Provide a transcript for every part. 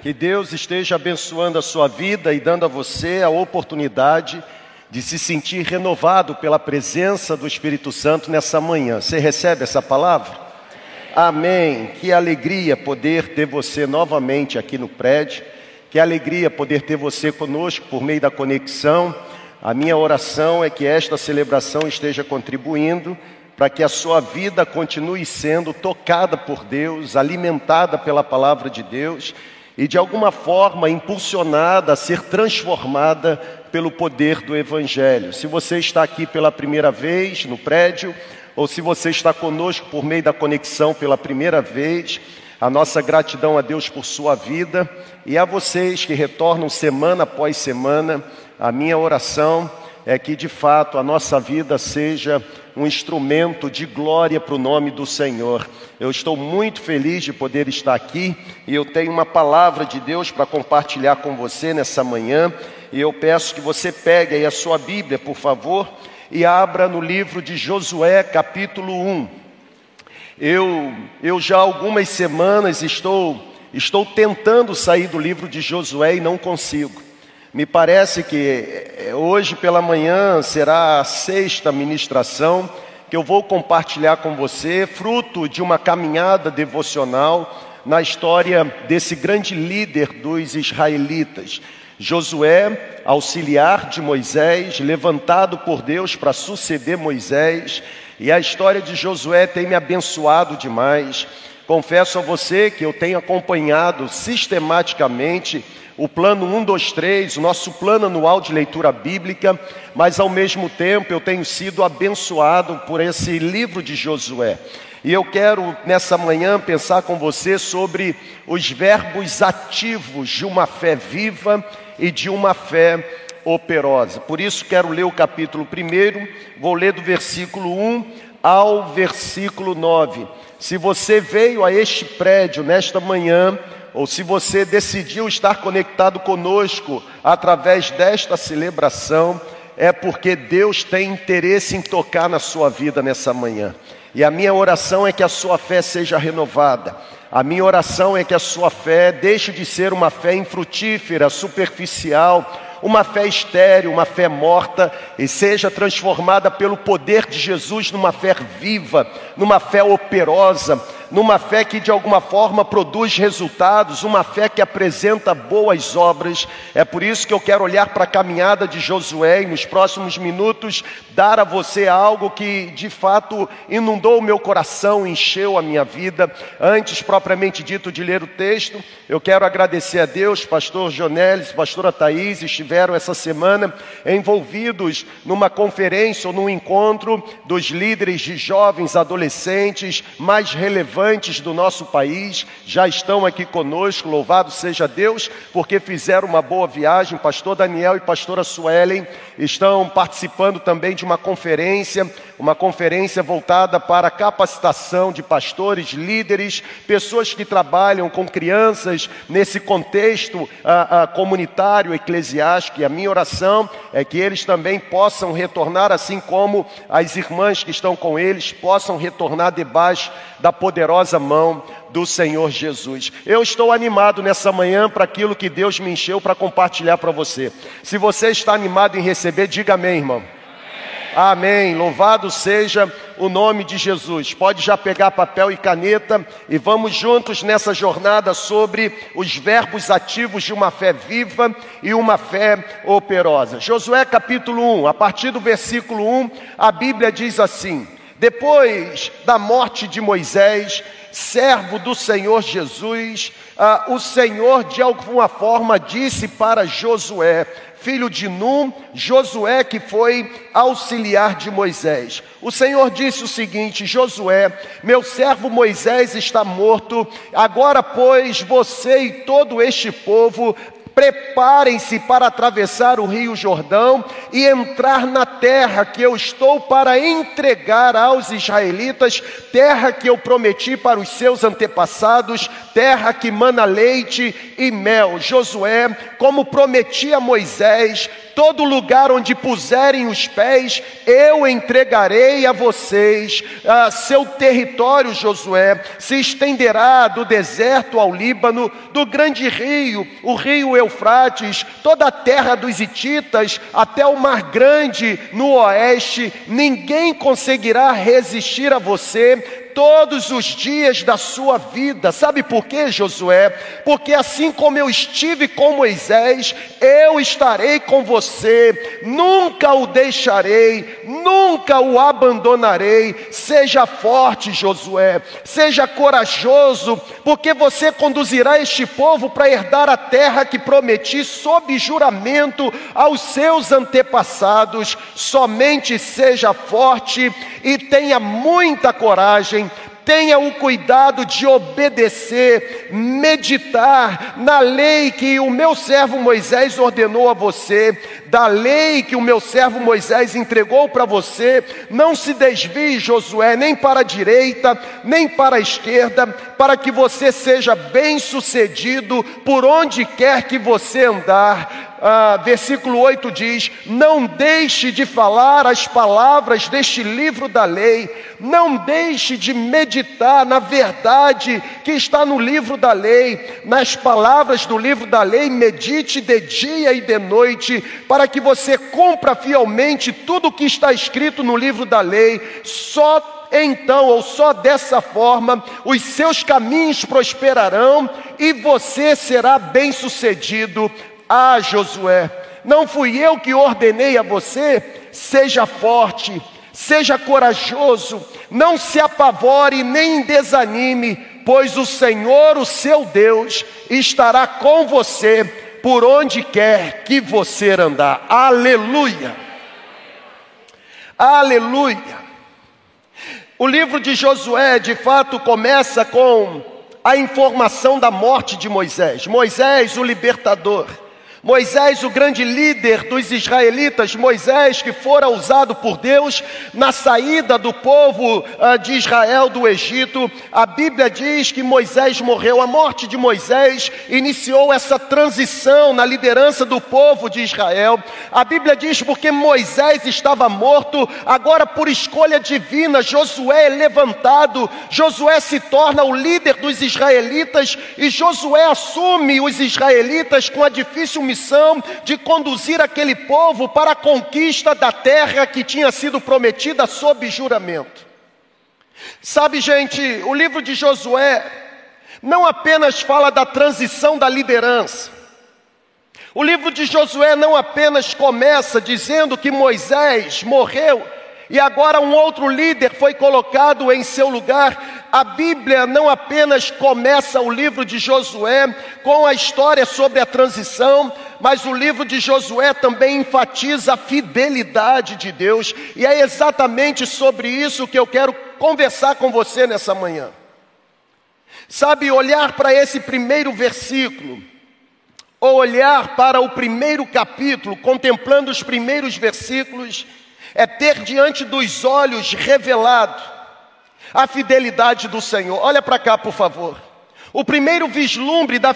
Que Deus esteja abençoando a sua vida e dando a você a oportunidade de se sentir renovado pela presença do Espírito Santo nessa manhã. Você recebe essa palavra? Amém. Que alegria poder ter você novamente aqui no prédio. Que alegria poder ter você conosco por meio da conexão. A minha oração é que esta celebração esteja contribuindo para que a sua vida continue sendo tocada por Deus, alimentada pela palavra de Deus e de alguma forma impulsionada a ser transformada pelo poder do Evangelho. Se você está aqui pela primeira vez no prédio, ou se você está conosco por meio da conexão pela primeira vez, a nossa gratidão a Deus por sua vida e a vocês que retornam semana após semana, a minha oração é que de fato a nossa vida seja um instrumento de glória para o nome do Senhor. Eu estou muito feliz de poder estar aqui e eu tenho uma palavra de Deus para compartilhar com você nessa manhã. E eu peço que você pegue aí a sua Bíblia, por favor, e abra no livro de Josué, capítulo 1. Eu, eu já há algumas semanas estou, estou tentando sair do livro de Josué e não consigo. Me parece que eh, hoje pela manhã será a sexta ministração que eu vou compartilhar com você, fruto de uma caminhada devocional na história desse grande líder dos israelitas. Josué, auxiliar de Moisés, levantado por Deus para suceder Moisés, e a história de Josué tem me abençoado demais. Confesso a você que eu tenho acompanhado sistematicamente o plano 1, 2, 3, o nosso plano anual de leitura bíblica, mas ao mesmo tempo eu tenho sido abençoado por esse livro de Josué. E eu quero nessa manhã pensar com você sobre os verbos ativos de uma fé viva e de uma fé operosa. Por isso quero ler o capítulo 1, vou ler do versículo 1 ao versículo 9. Se você veio a este prédio nesta manhã, ou se você decidiu estar conectado conosco através desta celebração, é porque Deus tem interesse em tocar na sua vida nessa manhã. E a minha oração é que a sua fé seja renovada. A minha oração é que a sua fé deixe de ser uma fé infrutífera, superficial, uma fé estéril, uma fé morta, e seja transformada pelo poder de Jesus numa fé viva, numa fé operosa, numa fé que de alguma forma produz resultados, uma fé que apresenta boas obras. É por isso que eu quero olhar para a caminhada de Josué e nos próximos minutos dar a você algo que de fato inundou o meu coração, encheu a minha vida. Antes, propriamente dito, de ler o texto, eu quero agradecer a Deus, pastor Jonelis, pastora Thaís, estiveram essa semana envolvidos numa conferência ou num encontro dos líderes de jovens adolescentes mais relevantes relevantes do nosso país já estão aqui conosco, louvado seja Deus, porque fizeram uma boa viagem. Pastor Daniel e pastora Suelen estão participando também de uma conferência, uma conferência voltada para capacitação de pastores, líderes, pessoas que trabalham com crianças nesse contexto ah, ah, comunitário, eclesiástico. E a minha oração é que eles também possam retornar, assim como as irmãs que estão com eles possam retornar debaixo da poderosa mão do Senhor Jesus. Eu estou animado nessa manhã para aquilo que Deus me encheu para compartilhar para você. Se você está animado em receber, diga amém, irmão. Amém. Louvado seja o nome de Jesus. Pode já pegar papel e caneta e vamos juntos nessa jornada sobre os verbos ativos de uma fé viva e uma fé operosa. Josué capítulo 1, a partir do versículo 1, a Bíblia diz assim: depois da morte de Moisés, servo do Senhor Jesus, ah, o Senhor de alguma forma disse para Josué, filho de Num, Josué que foi auxiliar de Moisés. O Senhor disse o seguinte: Josué, meu servo Moisés está morto, agora, pois, você e todo este povo Preparem-se para atravessar o Rio Jordão e entrar na terra que eu estou para entregar aos israelitas, terra que eu prometi para os seus antepassados, terra que mana leite e mel. Josué, como prometi a Moisés, todo lugar onde puserem os pés, eu entregarei a vocês. Ah, seu território, Josué, se estenderá do deserto ao Líbano, do grande rio, o rio Eufrates, toda a terra dos Hititas, até o Mar Grande no oeste. Ninguém conseguirá resistir a você todos os dias da sua vida. Sabe por quê, Josué? Porque assim como eu estive com Moisés, eu estarei com você, nunca o deixarei, nunca o abandonarei. Seja forte, Josué, seja corajoso, porque você conduzirá este povo para herdar a terra que prometi sob juramento aos seus antepassados. Somente seja forte e tenha muita coragem tenha o cuidado de obedecer, meditar na lei que o meu servo Moisés ordenou a você, da lei que o meu servo Moisés entregou para você. Não se desvie, Josué, nem para a direita, nem para a esquerda, para que você seja bem-sucedido por onde quer que você andar ah, versículo 8 diz: Não deixe de falar as palavras deste livro da lei, não deixe de meditar na verdade que está no livro da lei, nas palavras do livro da lei, medite de dia e de noite, para que você cumpra fielmente tudo o que está escrito no livro da lei. Só então, ou só dessa forma, os seus caminhos prosperarão e você será bem-sucedido ah, Josué, não fui eu que ordenei a você? Seja forte, seja corajoso, não se apavore nem desanime, pois o Senhor, o seu Deus, estará com você por onde quer que você andar. Aleluia! Aleluia! O livro de Josué, de fato, começa com a informação da morte de Moisés. Moisés, o libertador. Moisés, o grande líder dos israelitas, Moisés, que fora usado por Deus na saída do povo uh, de Israel do Egito, a Bíblia diz que Moisés morreu. A morte de Moisés iniciou essa transição na liderança do povo de Israel. A Bíblia diz porque Moisés estava morto, agora por escolha divina, Josué é levantado, Josué se torna o líder dos israelitas e Josué assume os israelitas com a difícil missão de conduzir aquele povo para a conquista da terra que tinha sido prometida sob juramento. Sabe, gente, o livro de Josué não apenas fala da transição da liderança. O livro de Josué não apenas começa dizendo que Moisés morreu e agora um outro líder foi colocado em seu lugar. A Bíblia não apenas começa o livro de Josué com a história sobre a transição, mas o livro de Josué também enfatiza a fidelidade de Deus, e é exatamente sobre isso que eu quero conversar com você nessa manhã. Sabe, olhar para esse primeiro versículo, ou olhar para o primeiro capítulo, contemplando os primeiros versículos, é ter diante dos olhos revelado a fidelidade do Senhor. Olha para cá, por favor. O primeiro vislumbre da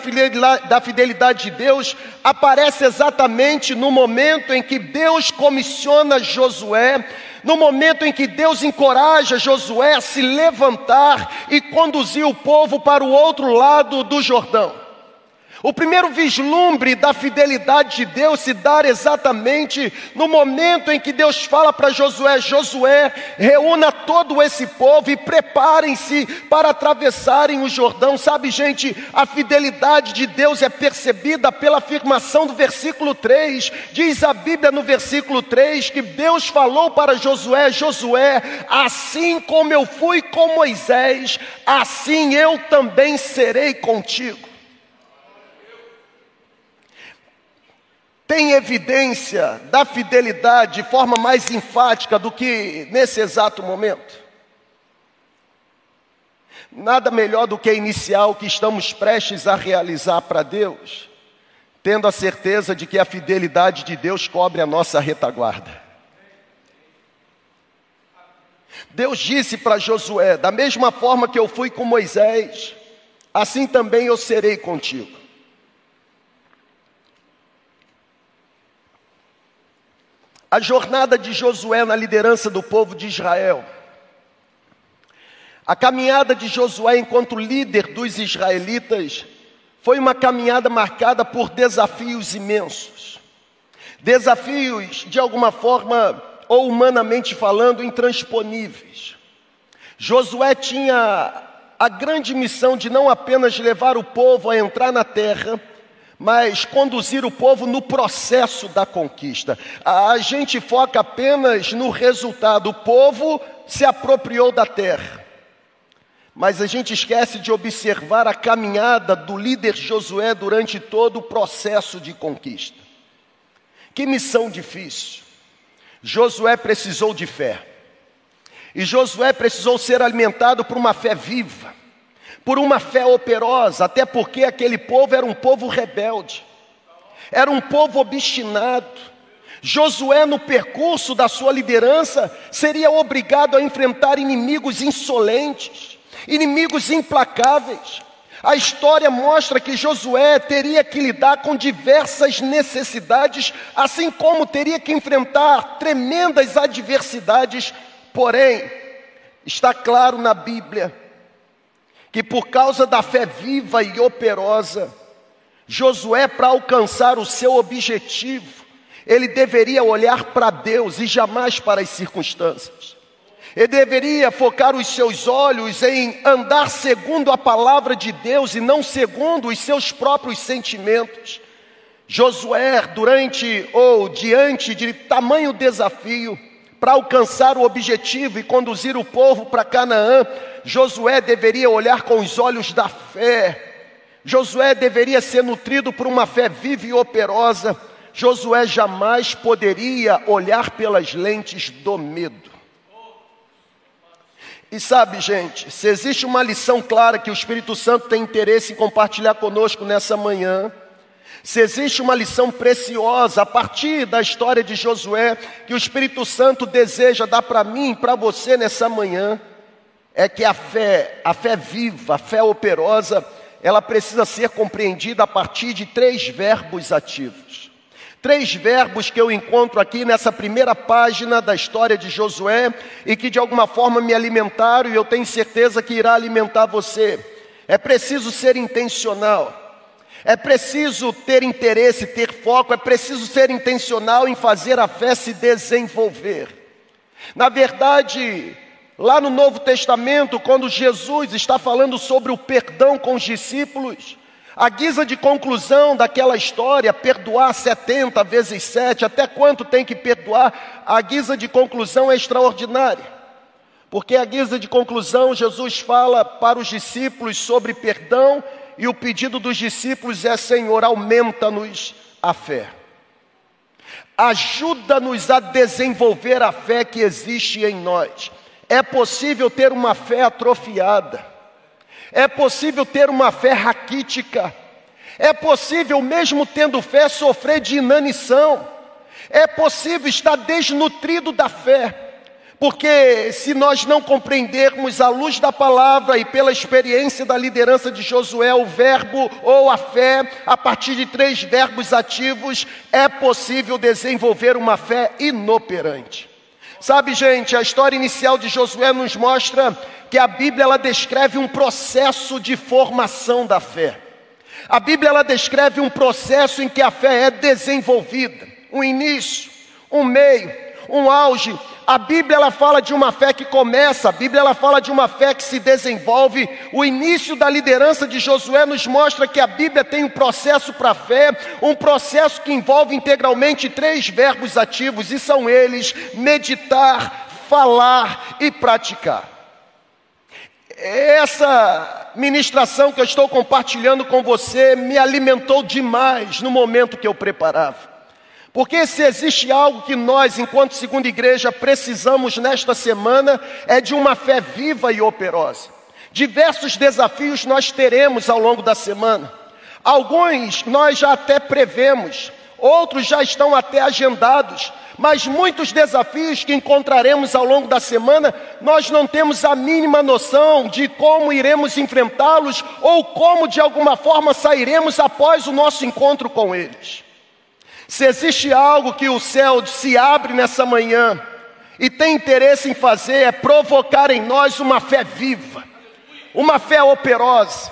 fidelidade de Deus aparece exatamente no momento em que Deus comissiona Josué, no momento em que Deus encoraja Josué a se levantar e conduzir o povo para o outro lado do Jordão. O primeiro vislumbre da fidelidade de Deus se dá exatamente no momento em que Deus fala para Josué: Josué, reúna todo esse povo e preparem-se para atravessarem o Jordão. Sabe, gente, a fidelidade de Deus é percebida pela afirmação do versículo 3. Diz a Bíblia no versículo 3 que Deus falou para Josué: Josué, assim como eu fui com Moisés, assim eu também serei contigo. Tem evidência da fidelidade de forma mais enfática do que nesse exato momento? Nada melhor do que iniciar o que estamos prestes a realizar para Deus, tendo a certeza de que a fidelidade de Deus cobre a nossa retaguarda. Deus disse para Josué: da mesma forma que eu fui com Moisés, assim também eu serei contigo. A jornada de Josué na liderança do povo de Israel. A caminhada de Josué enquanto líder dos israelitas foi uma caminhada marcada por desafios imensos. Desafios, de alguma forma, ou humanamente falando, intransponíveis. Josué tinha a grande missão de não apenas levar o povo a entrar na terra, mas conduzir o povo no processo da conquista. A gente foca apenas no resultado. O povo se apropriou da terra. Mas a gente esquece de observar a caminhada do líder Josué durante todo o processo de conquista. Que missão difícil. Josué precisou de fé. E Josué precisou ser alimentado por uma fé viva, por uma fé operosa, até porque aquele povo era um povo rebelde, era um povo obstinado. Josué, no percurso da sua liderança, seria obrigado a enfrentar inimigos insolentes, inimigos implacáveis. A história mostra que Josué teria que lidar com diversas necessidades, assim como teria que enfrentar tremendas adversidades Porém, está claro na Bíblia que por causa da fé viva e operosa, Josué, para alcançar o seu objetivo, ele deveria olhar para Deus e jamais para as circunstâncias. Ele deveria focar os seus olhos em andar segundo a palavra de Deus e não segundo os seus próprios sentimentos. Josué, durante ou diante de tamanho desafio, para alcançar o objetivo e conduzir o povo para Canaã, Josué deveria olhar com os olhos da fé. Josué deveria ser nutrido por uma fé viva e operosa. Josué jamais poderia olhar pelas lentes do medo. E sabe, gente, se existe uma lição clara que o Espírito Santo tem interesse em compartilhar conosco nessa manhã, se existe uma lição preciosa a partir da história de Josué que o Espírito Santo deseja dar para mim e para você nessa manhã, é que a fé, a fé viva, a fé operosa, ela precisa ser compreendida a partir de três verbos ativos. Três verbos que eu encontro aqui nessa primeira página da história de Josué e que de alguma forma me alimentaram e eu tenho certeza que irá alimentar você. É preciso ser intencional. É preciso ter interesse, ter foco, é preciso ser intencional em fazer a fé se desenvolver. Na verdade, lá no Novo Testamento, quando Jesus está falando sobre o perdão com os discípulos, a guisa de conclusão daquela história, perdoar 70 vezes 7, até quanto tem que perdoar, a guisa de conclusão é extraordinária. Porque a guisa de conclusão, Jesus fala para os discípulos sobre perdão e o pedido dos discípulos é: Senhor, aumenta-nos a fé. Ajuda-nos a desenvolver a fé que existe em nós. É possível ter uma fé atrofiada. É possível ter uma fé raquítica. É possível, mesmo tendo fé, sofrer de inanição. É possível estar desnutrido da fé. Porque se nós não compreendermos à luz da palavra e pela experiência da liderança de Josué, o verbo ou a fé, a partir de três verbos ativos, é possível desenvolver uma fé inoperante. Sabe, gente, a história inicial de Josué nos mostra que a Bíblia ela descreve um processo de formação da fé. A Bíblia ela descreve um processo em que a fé é desenvolvida, um início, um meio, um auge a Bíblia ela fala de uma fé que começa, a Bíblia ela fala de uma fé que se desenvolve. O início da liderança de Josué nos mostra que a Bíblia tem um processo para a fé, um processo que envolve integralmente três verbos ativos, e são eles: meditar, falar e praticar. Essa ministração que eu estou compartilhando com você me alimentou demais no momento que eu preparava. Porque se existe algo que nós, enquanto segunda igreja, precisamos nesta semana, é de uma fé viva e operosa. Diversos desafios nós teremos ao longo da semana. Alguns nós já até prevemos, outros já estão até agendados, mas muitos desafios que encontraremos ao longo da semana, nós não temos a mínima noção de como iremos enfrentá-los ou como de alguma forma sairemos após o nosso encontro com eles. Se existe algo que o céu se abre nessa manhã e tem interesse em fazer, é provocar em nós uma fé viva, uma fé operosa,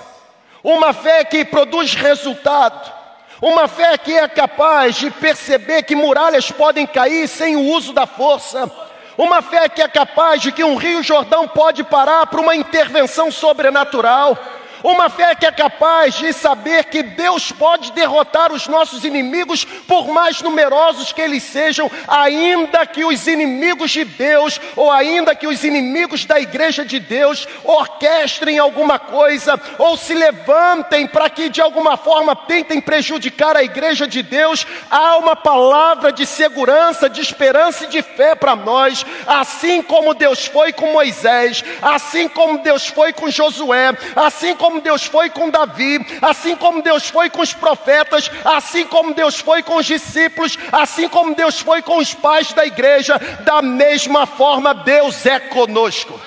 uma fé que produz resultado, uma fé que é capaz de perceber que muralhas podem cair sem o uso da força uma fé que é capaz de que um rio Jordão pode parar para uma intervenção sobrenatural. Uma fé que é capaz de saber que Deus pode derrotar os nossos inimigos, por mais numerosos que eles sejam, ainda que os inimigos de Deus, ou ainda que os inimigos da igreja de Deus, orquestrem alguma coisa, ou se levantem para que de alguma forma tentem prejudicar a igreja de Deus, há uma palavra de segurança, de esperança e de fé para nós, assim como Deus foi com Moisés, assim como Deus foi com Josué, assim como como Deus foi com Davi, assim como Deus foi com os profetas, assim como Deus foi com os discípulos, assim como Deus foi com os pais da igreja, da mesma forma Deus é conosco.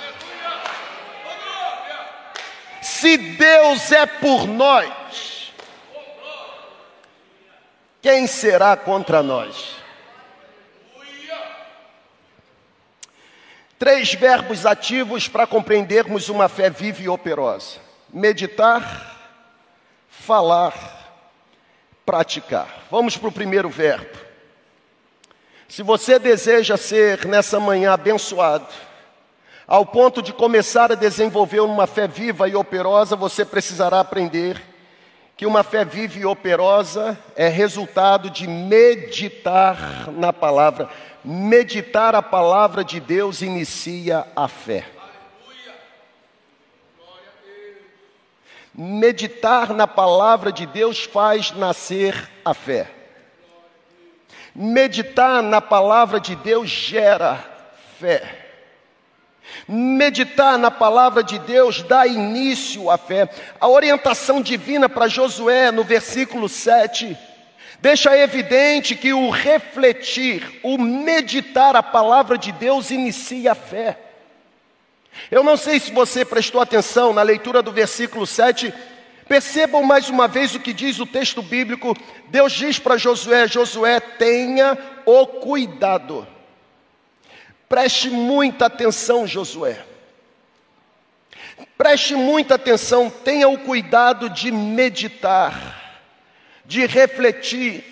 Se Deus é por nós, quem será contra nós? Três verbos ativos para compreendermos uma fé viva e operosa meditar, falar, praticar. Vamos para o primeiro verbo. Se você deseja ser nessa manhã abençoado, ao ponto de começar a desenvolver uma fé viva e operosa, você precisará aprender que uma fé viva e operosa é resultado de meditar na palavra. Meditar a palavra de Deus inicia a fé. Meditar na palavra de Deus faz nascer a fé. Meditar na palavra de Deus gera fé. Meditar na palavra de Deus dá início à fé. A orientação divina para Josué, no versículo 7, deixa evidente que o refletir, o meditar a palavra de Deus inicia a fé. Eu não sei se você prestou atenção na leitura do versículo 7. Percebam mais uma vez o que diz o texto bíblico. Deus diz para Josué: Josué, tenha o cuidado. Preste muita atenção, Josué. Preste muita atenção, tenha o cuidado de meditar, de refletir,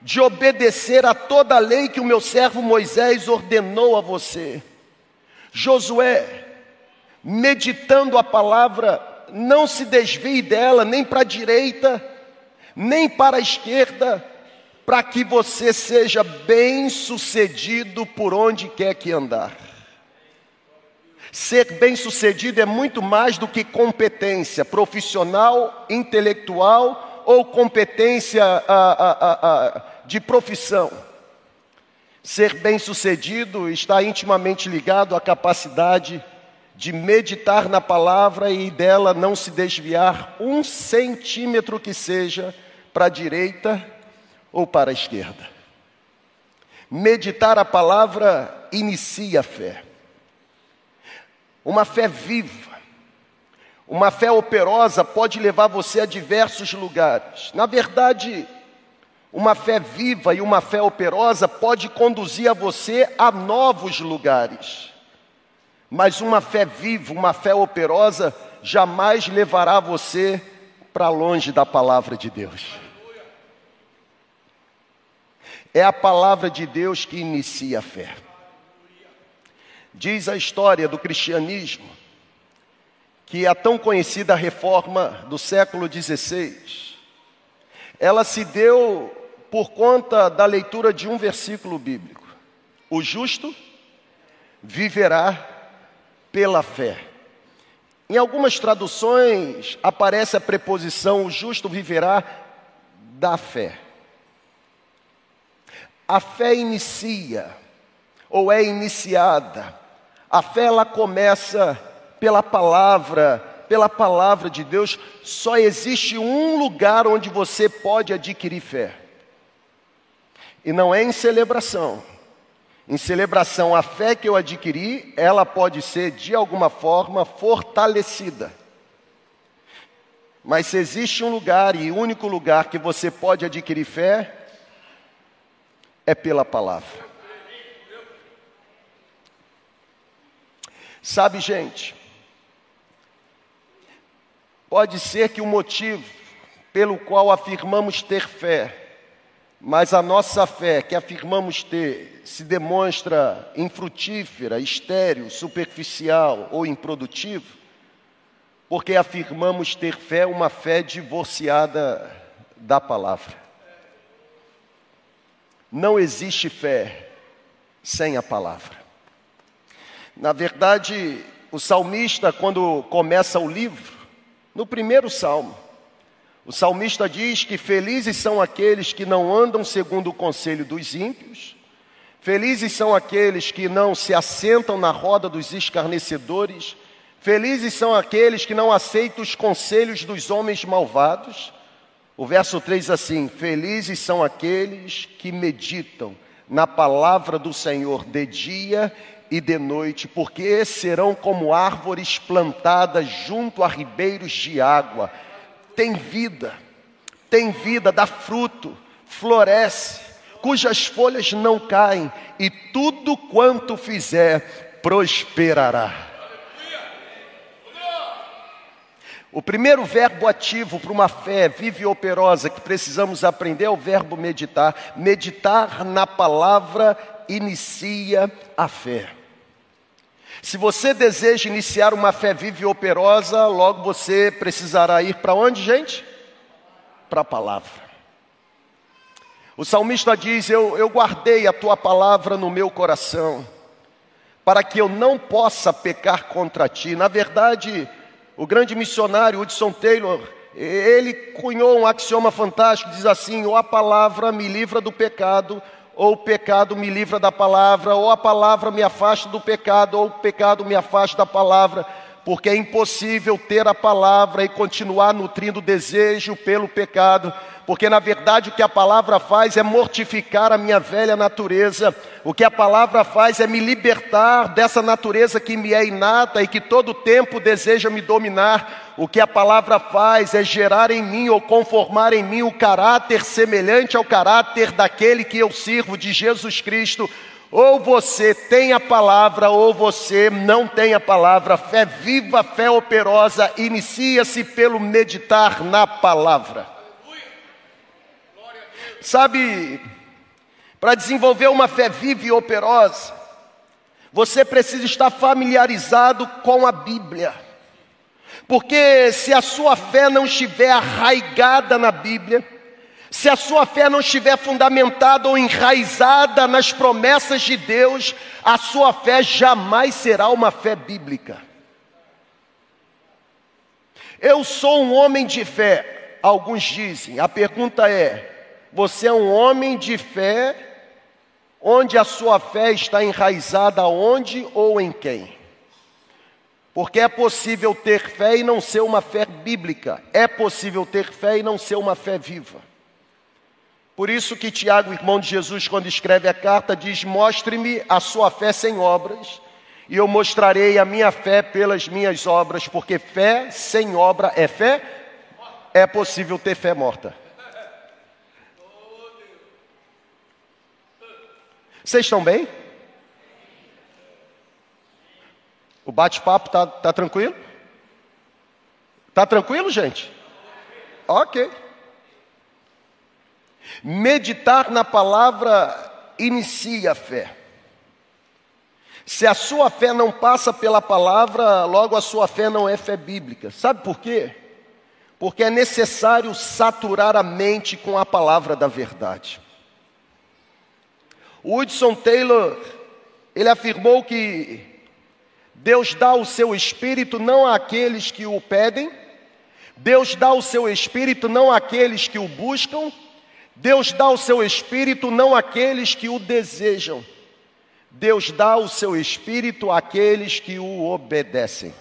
de obedecer a toda a lei que o meu servo Moisés ordenou a você. Josué, meditando a palavra, não se desvie dela nem para a direita, nem para a esquerda, para que você seja bem sucedido por onde quer que andar. Ser bem sucedido é muito mais do que competência profissional, intelectual ou competência a, a, a, de profissão. Ser bem sucedido está intimamente ligado à capacidade de meditar na palavra e dela não se desviar um centímetro que seja para a direita ou para a esquerda. Meditar a palavra inicia a fé. Uma fé viva, uma fé operosa pode levar você a diversos lugares. Na verdade, uma fé viva e uma fé operosa pode conduzir a você a novos lugares. Mas uma fé viva, uma fé operosa, jamais levará você para longe da palavra de Deus. É a palavra de Deus que inicia a fé. Diz a história do cristianismo que a tão conhecida reforma do século XVI, ela se deu por conta da leitura de um versículo bíblico: O justo viverá pela fé. Em algumas traduções aparece a preposição o justo viverá da fé. A fé inicia ou é iniciada. A fé ela começa pela palavra, pela palavra de Deus. Só existe um lugar onde você pode adquirir fé. E não é em celebração. Em celebração, a fé que eu adquiri, ela pode ser de alguma forma fortalecida. Mas se existe um lugar e único lugar que você pode adquirir fé, é pela palavra. Sabe, gente, pode ser que o motivo pelo qual afirmamos ter fé, mas a nossa fé que afirmamos ter se demonstra infrutífera, estéril, superficial ou improdutiva, porque afirmamos ter fé, uma fé divorciada da palavra. Não existe fé sem a palavra. Na verdade, o salmista, quando começa o livro, no primeiro salmo, o salmista diz que felizes são aqueles que não andam segundo o conselho dos ímpios, felizes são aqueles que não se assentam na roda dos escarnecedores, felizes são aqueles que não aceitam os conselhos dos homens malvados. O verso 3 assim: Felizes são aqueles que meditam na palavra do Senhor de dia e de noite, porque serão como árvores plantadas junto a ribeiros de água. Tem vida, tem vida, dá fruto, floresce, cujas folhas não caem, e tudo quanto fizer prosperará. O primeiro verbo ativo para uma fé vive e operosa que precisamos aprender é o verbo meditar. Meditar na palavra inicia a fé. Se você deseja iniciar uma fé viva e operosa, logo você precisará ir para onde, gente? Para a palavra. O salmista diz: eu, eu guardei a tua palavra no meu coração, para que eu não possa pecar contra ti. Na verdade, o grande missionário Hudson Taylor, ele cunhou um axioma fantástico: diz assim, ou a palavra me livra do pecado, ou o pecado me livra da palavra, ou a palavra me afasta do pecado, ou o pecado me afasta da palavra, porque é impossível ter a palavra e continuar nutrindo desejo pelo pecado, porque na verdade o que a palavra faz é mortificar a minha velha natureza, o que a palavra faz é me libertar dessa natureza que me é inata e que todo tempo deseja me dominar, o que a palavra faz é gerar em mim ou conformar em mim o caráter semelhante ao caráter daquele que eu sirvo, de Jesus Cristo. Ou você tem a palavra, ou você não tem a palavra. Fé viva, fé operosa, inicia-se pelo meditar na palavra. Sabe, para desenvolver uma fé viva e operosa, você precisa estar familiarizado com a Bíblia. Porque se a sua fé não estiver arraigada na Bíblia, se a sua fé não estiver fundamentada ou enraizada nas promessas de Deus, a sua fé jamais será uma fé bíblica. Eu sou um homem de fé, alguns dizem. A pergunta é: você é um homem de fé, onde a sua fé está enraizada onde ou em quem? Porque é possível ter fé e não ser uma fé bíblica, é possível ter fé e não ser uma fé viva. Por isso que Tiago, irmão de Jesus, quando escreve a carta, diz: Mostre-me a sua fé sem obras, e eu mostrarei a minha fé pelas minhas obras, porque fé sem obra é fé, é possível ter fé morta. Vocês estão bem? O bate-papo está tá tranquilo? Está tranquilo, gente? Ok. Meditar na palavra inicia a fé. Se a sua fé não passa pela palavra, logo a sua fé não é fé bíblica. Sabe por quê? Porque é necessário saturar a mente com a palavra da verdade. O Hudson Taylor, ele afirmou que Deus dá o seu espírito não àqueles que o pedem, Deus dá o seu espírito não àqueles que o buscam, Deus dá o seu espírito não àqueles que o desejam, Deus dá o seu espírito àqueles que o obedecem.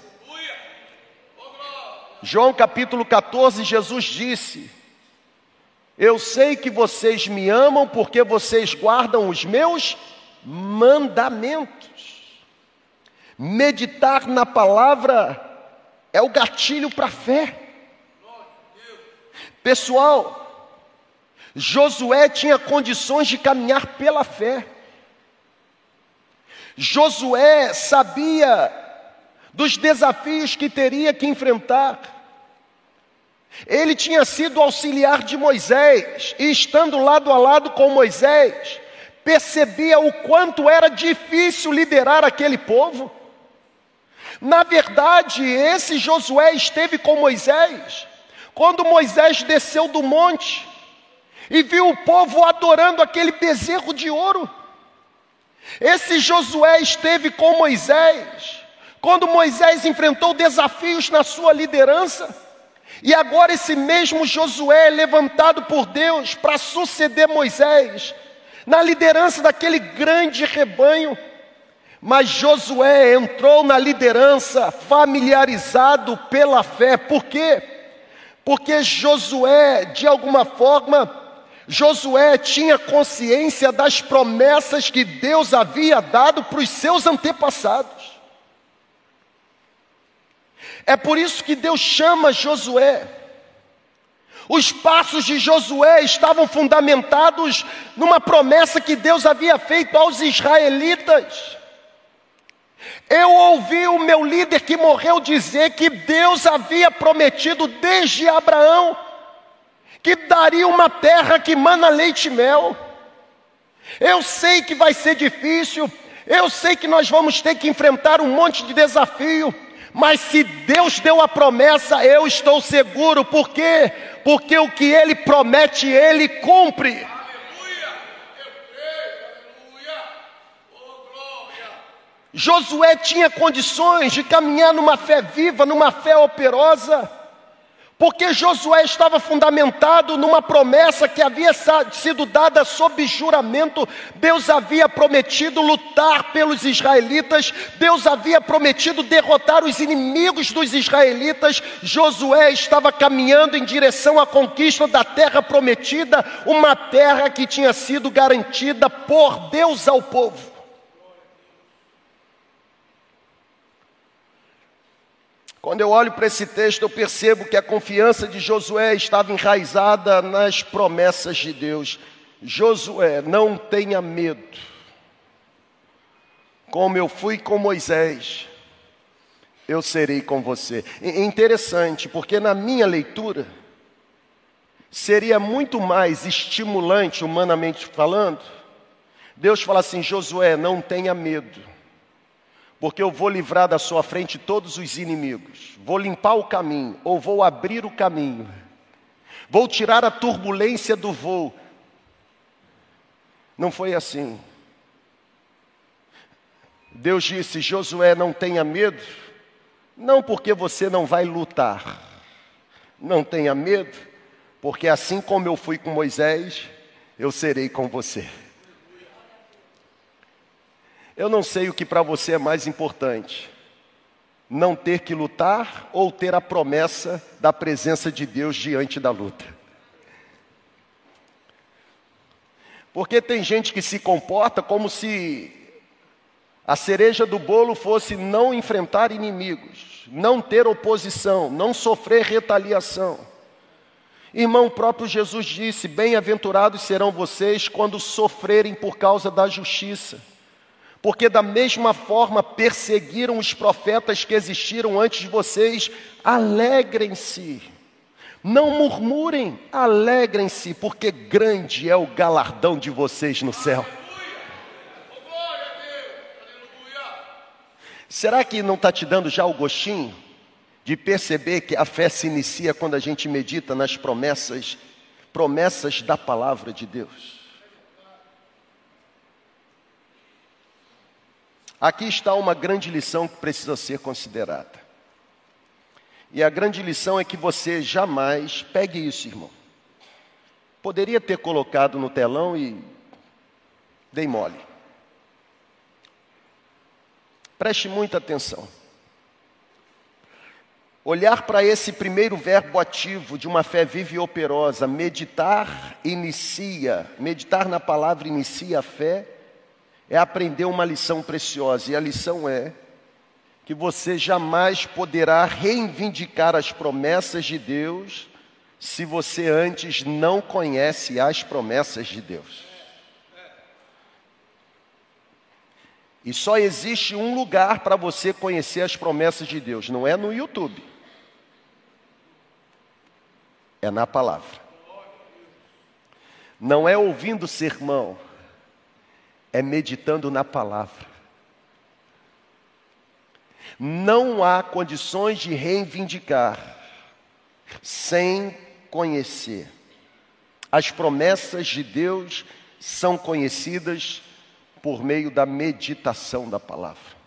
João capítulo 14, Jesus disse: eu sei que vocês me amam porque vocês guardam os meus mandamentos. Meditar na palavra é o gatilho para a fé. Pessoal, Josué tinha condições de caminhar pela fé. Josué sabia dos desafios que teria que enfrentar. Ele tinha sido auxiliar de Moisés, e estando lado a lado com Moisés, percebia o quanto era difícil liderar aquele povo. Na verdade, esse Josué esteve com Moisés, quando Moisés desceu do monte e viu o povo adorando aquele bezerro de ouro. Esse Josué esteve com Moisés, quando Moisés enfrentou desafios na sua liderança. E agora esse mesmo Josué é levantado por Deus para suceder Moisés na liderança daquele grande rebanho. Mas Josué entrou na liderança familiarizado pela fé. Por quê? Porque Josué, de alguma forma, Josué tinha consciência das promessas que Deus havia dado para os seus antepassados. É por isso que Deus chama Josué. Os passos de Josué estavam fundamentados numa promessa que Deus havia feito aos israelitas. Eu ouvi o meu líder que morreu dizer que Deus havia prometido desde Abraão que daria uma terra que mana leite e mel. Eu sei que vai ser difícil, eu sei que nós vamos ter que enfrentar um monte de desafio, mas se Deus deu a promessa, eu estou seguro, por quê? Porque o que Ele promete, Ele cumpre. Josué tinha condições de caminhar numa fé viva, numa fé operosa. Porque Josué estava fundamentado numa promessa que havia sido dada sob juramento. Deus havia prometido lutar pelos israelitas, Deus havia prometido derrotar os inimigos dos israelitas. Josué estava caminhando em direção à conquista da terra prometida, uma terra que tinha sido garantida por Deus ao povo. Quando eu olho para esse texto, eu percebo que a confiança de Josué estava enraizada nas promessas de Deus. Josué, não tenha medo. Como eu fui com Moisés, eu serei com você. Interessante, porque na minha leitura, seria muito mais estimulante, humanamente falando, Deus fala assim: Josué, não tenha medo porque eu vou livrar da sua frente todos os inimigos, vou limpar o caminho, ou vou abrir o caminho, vou tirar a turbulência do voo. Não foi assim. Deus disse: Josué, não tenha medo, não porque você não vai lutar, não tenha medo, porque assim como eu fui com Moisés, eu serei com você. Eu não sei o que para você é mais importante: não ter que lutar ou ter a promessa da presença de Deus diante da luta. Porque tem gente que se comporta como se a cereja do bolo fosse não enfrentar inimigos, não ter oposição, não sofrer retaliação. Irmão, o próprio Jesus disse: Bem-aventurados serão vocês quando sofrerem por causa da justiça porque da mesma forma perseguiram os profetas que existiram antes de vocês, alegrem-se. Não murmurem, alegrem-se, porque grande é o galardão de vocês no céu. Será que não está te dando já o gostinho de perceber que a fé se inicia quando a gente medita nas promessas, promessas da palavra de Deus? Aqui está uma grande lição que precisa ser considerada. E a grande lição é que você jamais pegue isso, irmão. Poderia ter colocado no telão e dei mole. Preste muita atenção. Olhar para esse primeiro verbo ativo de uma fé viva e operosa, meditar inicia, meditar na palavra inicia a fé é aprender uma lição preciosa, e a lição é que você jamais poderá reivindicar as promessas de Deus se você antes não conhece as promessas de Deus. E só existe um lugar para você conhecer as promessas de Deus, não é no YouTube, é na palavra. Não é ouvindo sermão, é meditando na palavra. Não há condições de reivindicar sem conhecer. As promessas de Deus são conhecidas por meio da meditação da palavra.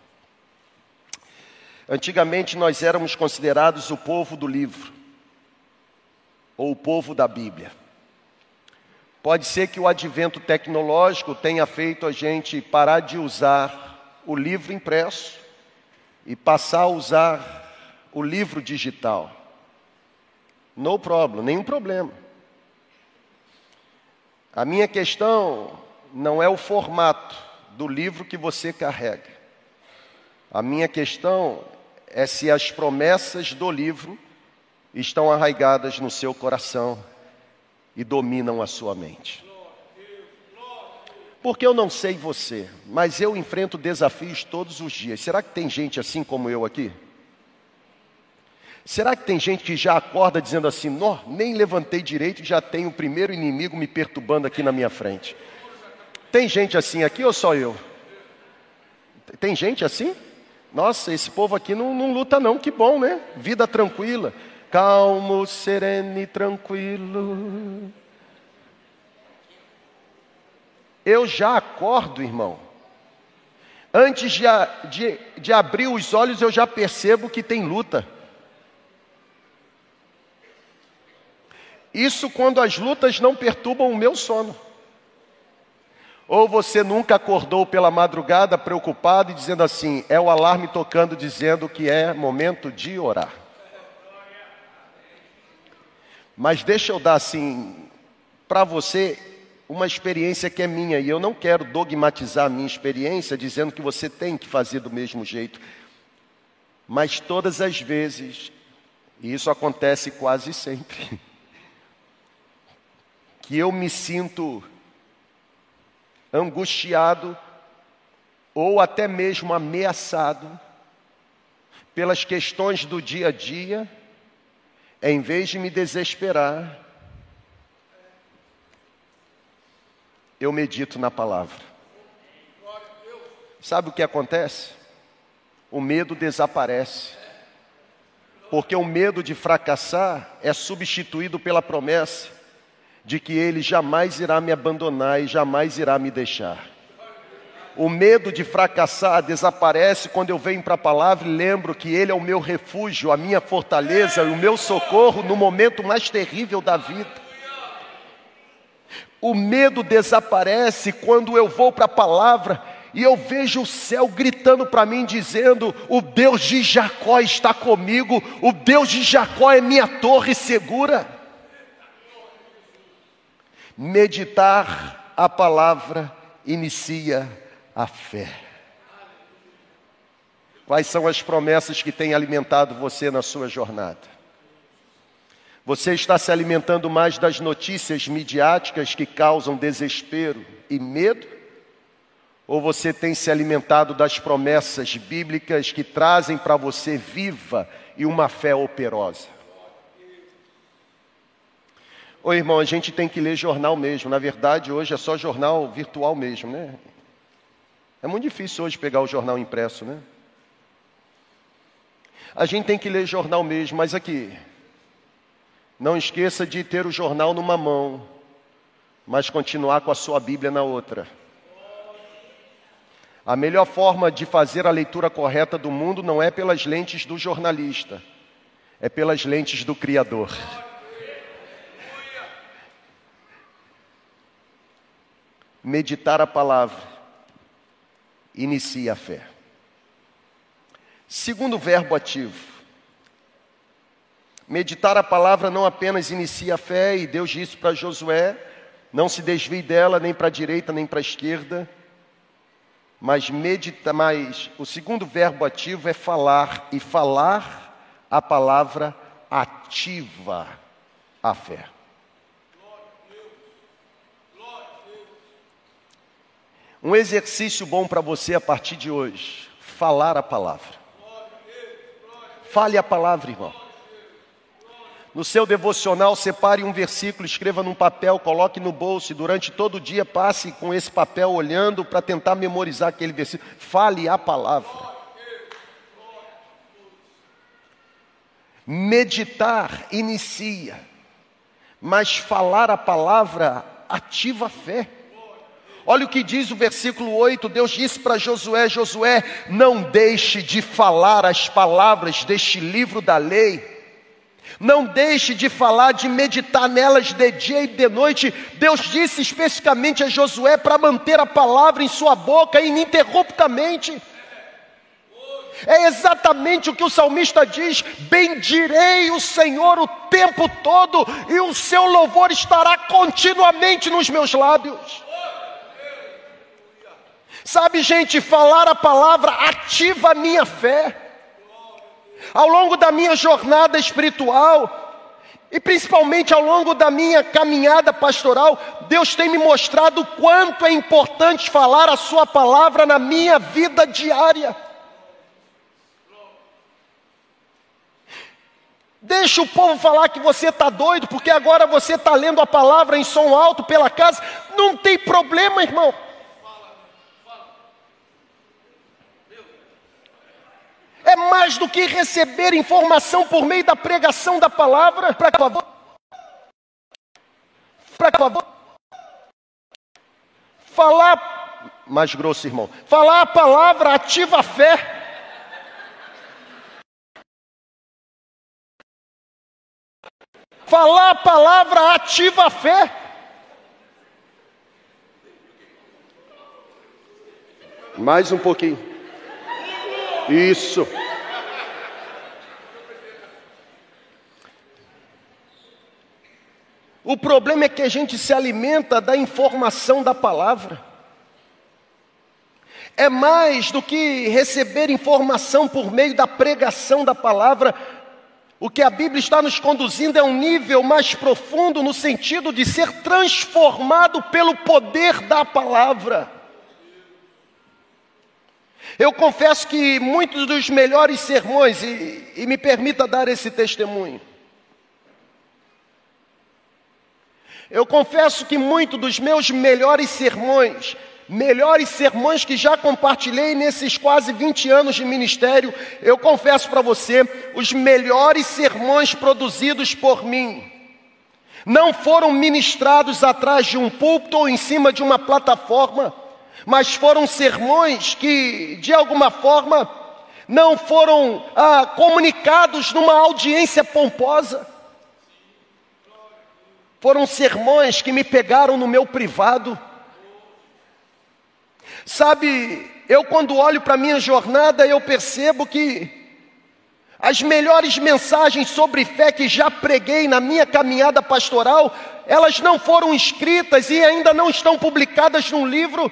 Antigamente nós éramos considerados o povo do livro, ou o povo da Bíblia. Pode ser que o advento tecnológico tenha feito a gente parar de usar o livro impresso e passar a usar o livro digital. No problem, nenhum problema. A minha questão não é o formato do livro que você carrega. A minha questão é se as promessas do livro estão arraigadas no seu coração e dominam a sua mente. Porque eu não sei você, mas eu enfrento desafios todos os dias. Será que tem gente assim como eu aqui? Será que tem gente que já acorda dizendo assim: Nó, nem levantei direito e já tem o primeiro inimigo me perturbando aqui na minha frente? Tem gente assim aqui ou só eu? Tem gente assim? Nossa, esse povo aqui não, não luta não, que bom, né? Vida tranquila, calmo, sereno e tranquilo. Eu já acordo, irmão. Antes de, de, de abrir os olhos, eu já percebo que tem luta. Isso quando as lutas não perturbam o meu sono. Ou você nunca acordou pela madrugada preocupado e dizendo assim: é o alarme tocando dizendo que é momento de orar. Mas deixa eu dar assim para você uma experiência que é minha e eu não quero dogmatizar a minha experiência dizendo que você tem que fazer do mesmo jeito. Mas todas as vezes, e isso acontece quase sempre, que eu me sinto angustiado ou até mesmo ameaçado pelas questões do dia a dia, em vez de me desesperar, eu medito na palavra. Sabe o que acontece? O medo desaparece. Porque o medo de fracassar é substituído pela promessa de que Ele jamais irá me abandonar e jamais irá me deixar. O medo de fracassar desaparece quando eu venho para a palavra e lembro que Ele é o meu refúgio, a minha fortaleza o meu socorro no momento mais terrível da vida. O medo desaparece quando eu vou para a palavra e eu vejo o céu gritando para mim, dizendo: O Deus de Jacó está comigo, o Deus de Jacó é minha torre segura. Meditar a palavra inicia a fé. Quais são as promessas que têm alimentado você na sua jornada? Você está se alimentando mais das notícias midiáticas que causam desespero e medo? Ou você tem se alimentado das promessas bíblicas que trazem para você viva e uma fé operosa? Ô irmão, a gente tem que ler jornal mesmo. Na verdade, hoje é só jornal virtual mesmo, né? É muito difícil hoje pegar o jornal impresso, né? A gente tem que ler jornal mesmo, mas aqui, não esqueça de ter o jornal numa mão, mas continuar com a sua Bíblia na outra. A melhor forma de fazer a leitura correta do mundo não é pelas lentes do jornalista, é pelas lentes do Criador. meditar a palavra, inicia a fé. Segundo verbo ativo. Meditar a palavra não apenas inicia a fé, e Deus disse para Josué: não se desvie dela nem para a direita nem para a esquerda, mas medita mais. O segundo verbo ativo é falar, e falar a palavra ativa a fé. Um exercício bom para você a partir de hoje: falar a palavra. Fale a palavra, irmão. No seu devocional, separe um versículo, escreva num papel, coloque no bolso e durante todo o dia passe com esse papel olhando para tentar memorizar aquele versículo. Fale a palavra. Meditar inicia, mas falar a palavra ativa a fé. Olha o que diz o versículo 8: Deus disse para Josué: Josué, não deixe de falar as palavras deste livro da lei não deixe de falar, de meditar nelas de dia e de noite. Deus disse especificamente a Josué para manter a palavra em sua boca ininterruptamente. É exatamente o que o salmista diz: bendirei o Senhor o tempo todo, e o seu louvor estará continuamente nos meus lábios. Sabe, gente, falar a palavra ativa a minha fé. Ao longo da minha jornada espiritual, e principalmente ao longo da minha caminhada pastoral, Deus tem me mostrado o quanto é importante falar a Sua palavra na minha vida diária. Deixa o povo falar que você está doido, porque agora você está lendo a palavra em som alto pela casa. Não tem problema, irmão. É mais do que receber informação por meio da pregação da palavra. Para favor. Para favor. Falar, mais grosso, irmão. Falar a palavra ativa a fé. Falar a palavra ativa a fé. Mais um pouquinho. Isso. O problema é que a gente se alimenta da informação da palavra. É mais do que receber informação por meio da pregação da palavra. O que a Bíblia está nos conduzindo é um nível mais profundo no sentido de ser transformado pelo poder da palavra. Eu confesso que muitos dos melhores sermões, e, e me permita dar esse testemunho, eu confesso que muitos dos meus melhores sermões, melhores sermões que já compartilhei nesses quase 20 anos de ministério, eu confesso para você, os melhores sermões produzidos por mim, não foram ministrados atrás de um púlpito ou em cima de uma plataforma, mas foram sermões que, de alguma forma, não foram ah, comunicados numa audiência pomposa. Foram sermões que me pegaram no meu privado. Sabe, eu quando olho para a minha jornada, eu percebo que as melhores mensagens sobre fé que já preguei na minha caminhada pastoral, elas não foram escritas e ainda não estão publicadas num livro.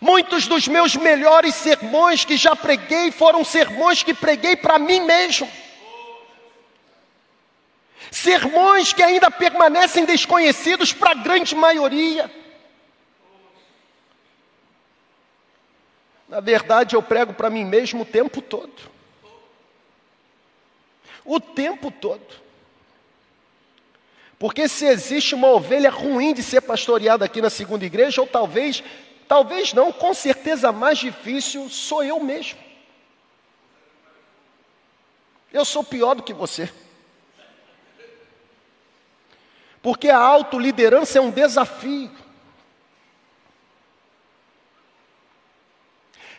Muitos dos meus melhores sermões que já preguei foram sermões que preguei para mim mesmo. Sermões que ainda permanecem desconhecidos para a grande maioria. Na verdade, eu prego para mim mesmo o tempo todo. O tempo todo. Porque se existe uma ovelha ruim de ser pastoreada aqui na segunda igreja, ou talvez Talvez não, com certeza mais difícil sou eu mesmo. Eu sou pior do que você. Porque a autoliderança é um desafio.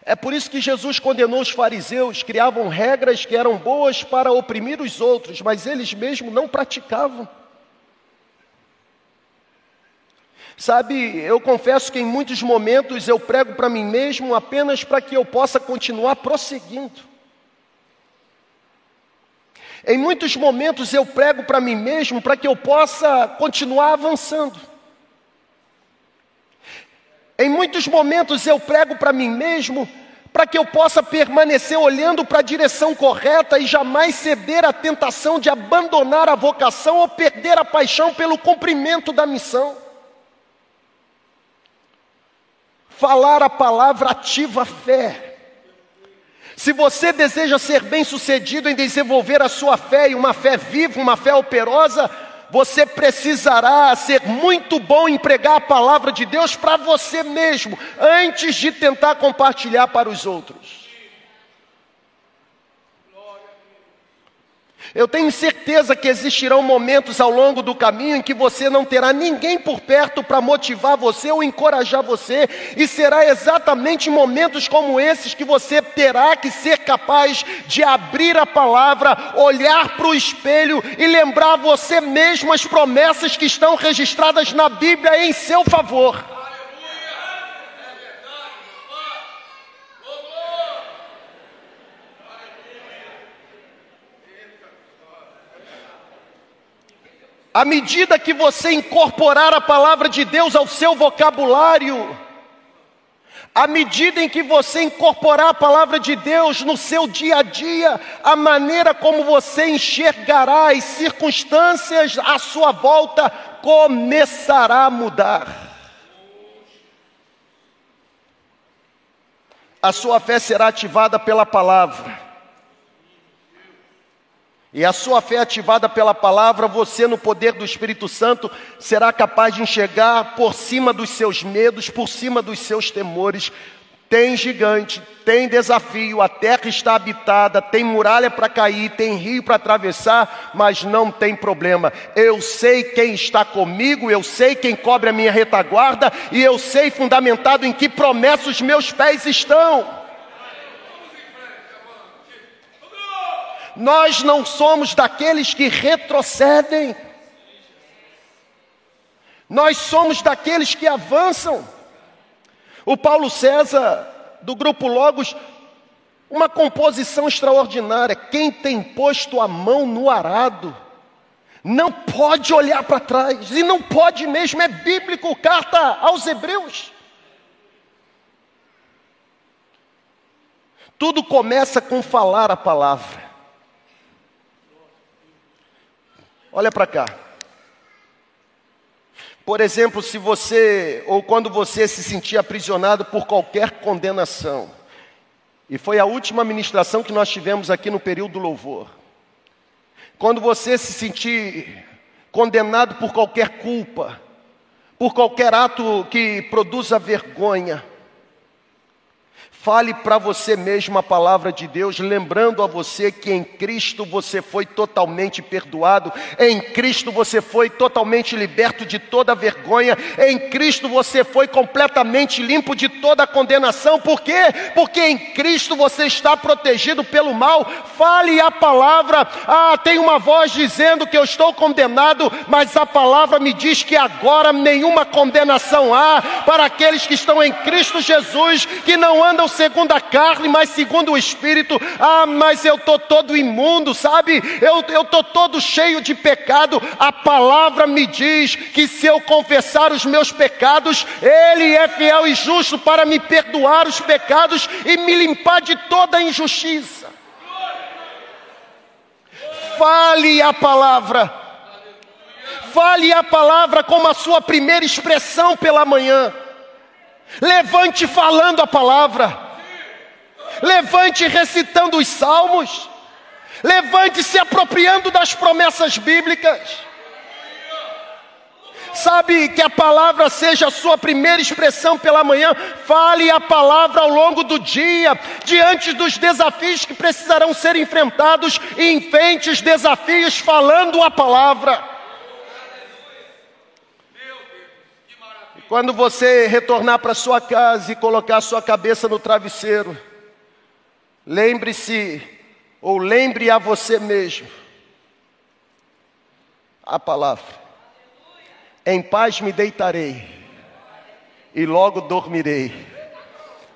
É por isso que Jesus condenou os fariseus, criavam regras que eram boas para oprimir os outros, mas eles mesmos não praticavam. Sabe, eu confesso que em muitos momentos eu prego para mim mesmo apenas para que eu possa continuar prosseguindo. Em muitos momentos eu prego para mim mesmo para que eu possa continuar avançando. Em muitos momentos eu prego para mim mesmo para que eu possa permanecer olhando para a direção correta e jamais ceder à tentação de abandonar a vocação ou perder a paixão pelo cumprimento da missão. Falar a palavra ativa a fé. Se você deseja ser bem-sucedido em desenvolver a sua fé e uma fé viva, uma fé operosa, você precisará ser muito bom em pregar a palavra de Deus para você mesmo, antes de tentar compartilhar para os outros. Eu tenho certeza que existirão momentos ao longo do caminho em que você não terá ninguém por perto para motivar você ou encorajar você, e será exatamente momentos como esses que você terá que ser capaz de abrir a palavra, olhar para o espelho e lembrar você mesmo as promessas que estão registradas na Bíblia em seu favor. À medida que você incorporar a palavra de Deus ao seu vocabulário, à medida em que você incorporar a palavra de Deus no seu dia a dia, a maneira como você enxergará as circunstâncias à sua volta começará a mudar. A sua fé será ativada pela palavra. E a sua fé ativada pela palavra, você, no poder do Espírito Santo, será capaz de enxergar por cima dos seus medos, por cima dos seus temores. Tem gigante, tem desafio, a terra está habitada, tem muralha para cair, tem rio para atravessar, mas não tem problema. Eu sei quem está comigo, eu sei quem cobre a minha retaguarda, e eu sei, fundamentado em que promessa os meus pés estão. Nós não somos daqueles que retrocedem. Nós somos daqueles que avançam. O Paulo César, do grupo Logos, uma composição extraordinária. Quem tem posto a mão no arado, não pode olhar para trás, e não pode mesmo, é bíblico, carta aos Hebreus. Tudo começa com falar a palavra. Olha para cá. Por exemplo, se você, ou quando você se sentir aprisionado por qualquer condenação, e foi a última ministração que nós tivemos aqui no período do louvor. Quando você se sentir condenado por qualquer culpa, por qualquer ato que produza vergonha, Fale para você mesmo a palavra de Deus, lembrando a você que em Cristo você foi totalmente perdoado, em Cristo você foi totalmente liberto de toda vergonha, em Cristo você foi completamente limpo de toda condenação. Por quê? Porque em Cristo você está protegido pelo mal. Fale a palavra. Ah, tem uma voz dizendo que eu estou condenado, mas a palavra me diz que agora nenhuma condenação há para aqueles que estão em Cristo Jesus, que não andam segundo a carne, mas segundo o Espírito. Ah, mas eu estou todo imundo, sabe? Eu estou todo cheio de pecado. A palavra me diz que se eu confessar os meus pecados, Ele é fiel e justo para me perdoar os pecados e me limpar de toda injustiça. Fale a palavra. Fale a palavra como a sua primeira expressão pela manhã. Levante falando a palavra. Levante recitando os salmos. Levante se apropriando das promessas bíblicas. Sabe que a palavra seja a sua primeira expressão pela manhã, fale a palavra ao longo do dia, diante dos desafios que precisarão ser enfrentados, enfrente os desafios falando a palavra. Quando você retornar para sua casa e colocar sua cabeça no travesseiro, Lembre-se, ou lembre a você mesmo, a palavra: em paz me deitarei e logo dormirei,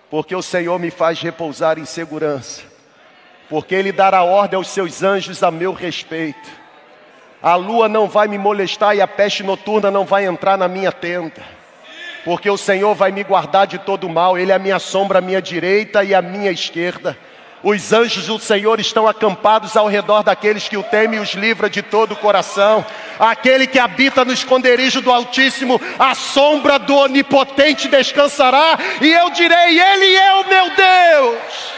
porque o Senhor me faz repousar em segurança, porque Ele dará ordem aos seus anjos a meu respeito. A lua não vai me molestar e a peste noturna não vai entrar na minha tenda. Porque o Senhor vai me guardar de todo mal, Ele é a minha sombra, a minha direita e a minha esquerda. Os anjos do Senhor estão acampados ao redor daqueles que o temem e os livra de todo o coração. Aquele que habita no esconderijo do Altíssimo, a sombra do Onipotente descansará, e eu direi: Ele é o meu Deus.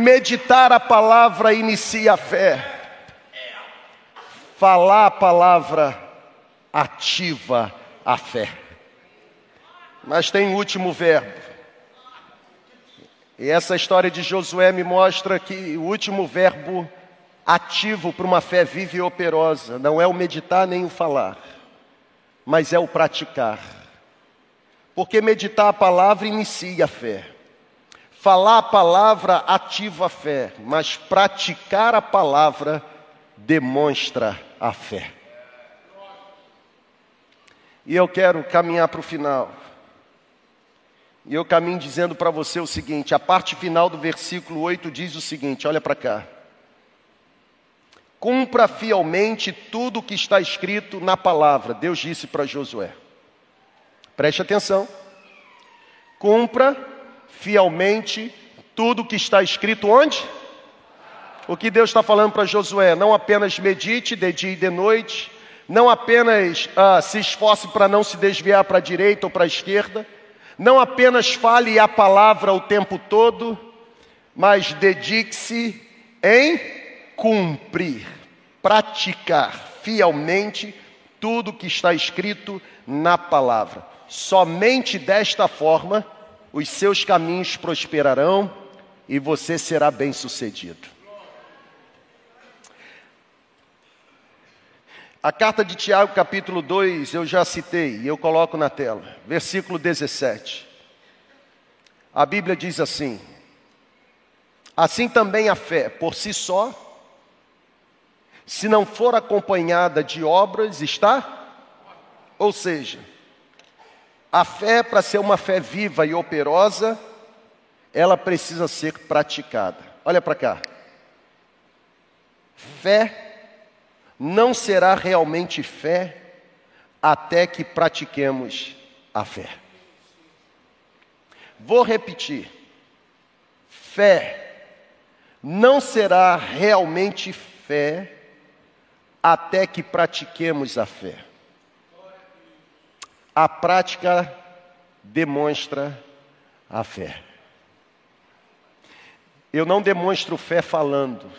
Meditar a palavra inicia a fé. Falar a palavra ativa a fé. Mas tem o último verbo. E essa história de Josué me mostra que o último verbo ativo para uma fé viva e operosa não é o meditar nem o falar, mas é o praticar. Porque meditar a palavra inicia a fé. Falar a palavra ativa a fé, mas praticar a palavra demonstra a fé. E eu quero caminhar para o final. E eu caminho dizendo para você o seguinte: a parte final do versículo 8 diz o seguinte: olha para cá. Cumpra fielmente tudo o que está escrito na palavra, Deus disse para Josué. Preste atenção. Cumpra fielmente tudo que está escrito onde? O que Deus está falando para Josué, não apenas medite de dia e de noite, não apenas ah, se esforce para não se desviar para a direita ou para a esquerda, não apenas fale a palavra o tempo todo, mas dedique-se em cumprir, praticar fielmente tudo que está escrito na palavra. Somente desta forma os seus caminhos prosperarão e você será bem-sucedido. A carta de Tiago, capítulo 2, eu já citei e eu coloco na tela, versículo 17. A Bíblia diz assim: Assim também a fé, por si só, se não for acompanhada de obras, está? Ou seja, a fé, para ser uma fé viva e operosa, ela precisa ser praticada. Olha para cá. Fé não será realmente fé até que pratiquemos a fé. Vou repetir. Fé não será realmente fé até que pratiquemos a fé. A prática demonstra a fé. Eu não demonstro fé falando,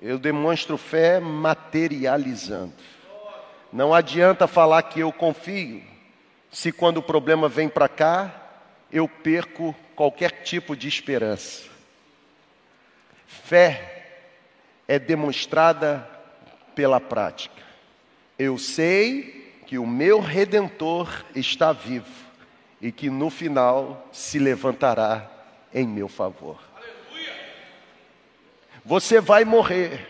eu demonstro fé materializando. Não adianta falar que eu confio, se quando o problema vem para cá, eu perco qualquer tipo de esperança. Fé é demonstrada pela prática. Eu sei que o meu redentor está vivo e que no final se levantará em meu favor. Você vai morrer.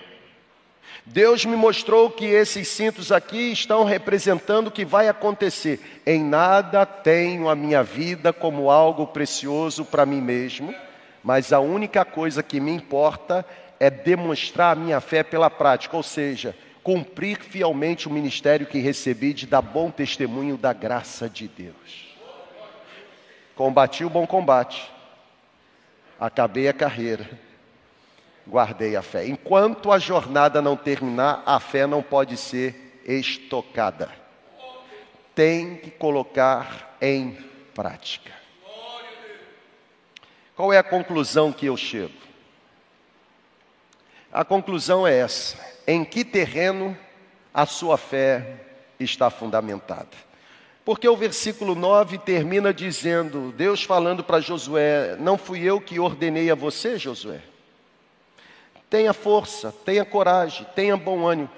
Deus me mostrou que esses cintos aqui estão representando o que vai acontecer. Em nada tenho a minha vida como algo precioso para mim mesmo, mas a única coisa que me importa é demonstrar a minha fé pela prática, ou seja, cumprir fielmente o ministério que recebi de dar bom testemunho da graça de Deus. Combati o bom combate, acabei a carreira, guardei a fé. Enquanto a jornada não terminar, a fé não pode ser estocada. Tem que colocar em prática. Qual é a conclusão que eu chego? A conclusão é essa em que terreno a sua fé está fundamentada. Porque o versículo 9 termina dizendo, Deus falando para Josué: Não fui eu que ordenei a você, Josué. Tenha força, tenha coragem, tenha bom ânimo.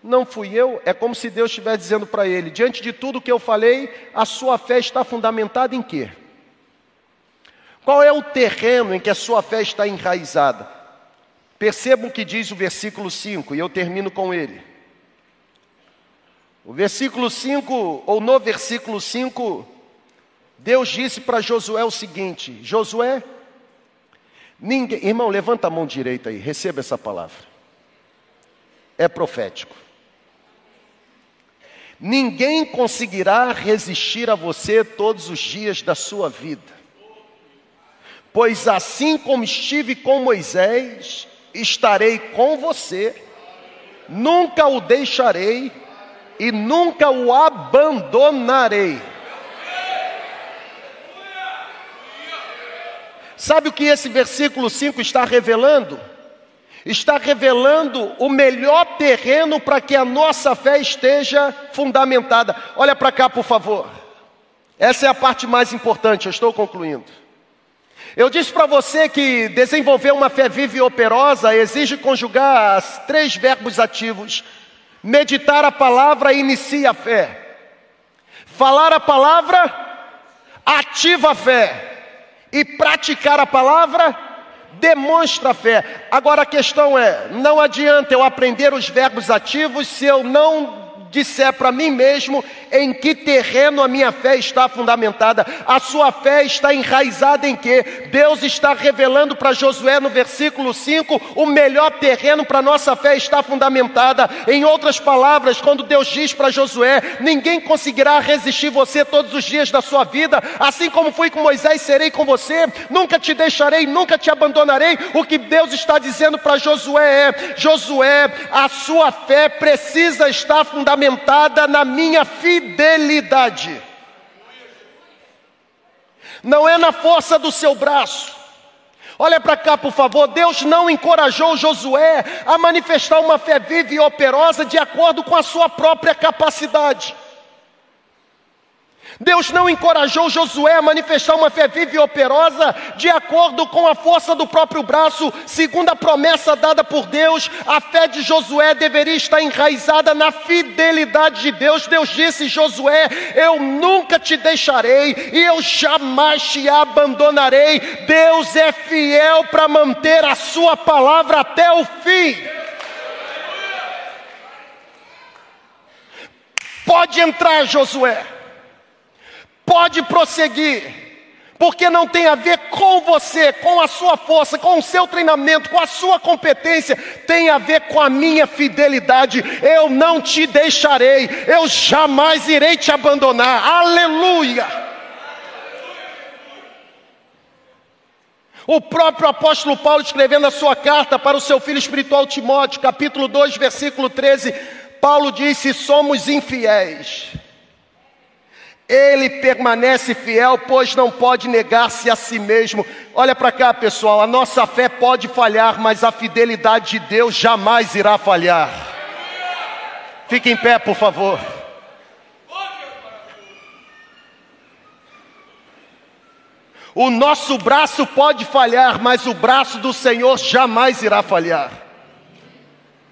Não fui eu, é como se Deus estivesse dizendo para ele: diante de tudo que eu falei, a sua fé está fundamentada em quê? Qual é o terreno em que a sua fé está enraizada? Percebam o que diz o versículo 5, e eu termino com ele. O versículo 5, ou no versículo 5, Deus disse para Josué o seguinte: Josué, Ninguém, irmão, levanta a mão direita aí, receba essa palavra. É profético. Ninguém conseguirá resistir a você todos os dias da sua vida. Pois assim como estive com Moisés, estarei com você, nunca o deixarei e nunca o abandonarei. Sabe o que esse versículo 5 está revelando? Está revelando o melhor terreno para que a nossa fé esteja fundamentada. Olha para cá, por favor. Essa é a parte mais importante, eu estou concluindo. Eu disse para você que desenvolver uma fé viva e operosa exige conjugar os três verbos ativos: meditar a palavra inicia a fé, falar a palavra ativa a fé, e praticar a palavra demonstra a fé. Agora a questão é: não adianta eu aprender os verbos ativos se eu não disser para mim mesmo em que terreno a minha fé está fundamentada. A sua fé está enraizada em quê? Deus está revelando para Josué no versículo 5 o melhor terreno para nossa fé está fundamentada. Em outras palavras, quando Deus diz para Josué: ninguém conseguirá resistir você todos os dias da sua vida, assim como fui com Moisés, serei com você, nunca te deixarei, nunca te abandonarei. O que Deus está dizendo para Josué é: Josué, a sua fé precisa estar fundamentada na minha fidelidade. Não é na força do seu braço. Olha para cá, por favor. Deus não encorajou Josué a manifestar uma fé viva e operosa de acordo com a sua própria capacidade. Deus não encorajou Josué a manifestar uma fé viva e operosa de acordo com a força do próprio braço, segundo a promessa dada por Deus. A fé de Josué deveria estar enraizada na fidelidade de Deus. Deus disse: Josué, eu nunca te deixarei e eu jamais te abandonarei. Deus é fiel para manter a sua palavra até o fim. Pode entrar, Josué. Pode prosseguir, porque não tem a ver com você, com a sua força, com o seu treinamento, com a sua competência, tem a ver com a minha fidelidade. Eu não te deixarei, eu jamais irei te abandonar. Aleluia! O próprio apóstolo Paulo, escrevendo a sua carta para o seu filho espiritual Timóteo, capítulo 2, versículo 13, Paulo disse: Somos infiéis ele permanece fiel, pois não pode negar-se a si mesmo. Olha para cá, pessoal, a nossa fé pode falhar, mas a fidelidade de Deus jamais irá falhar. Fique em pé, por favor. O nosso braço pode falhar, mas o braço do Senhor jamais irá falhar.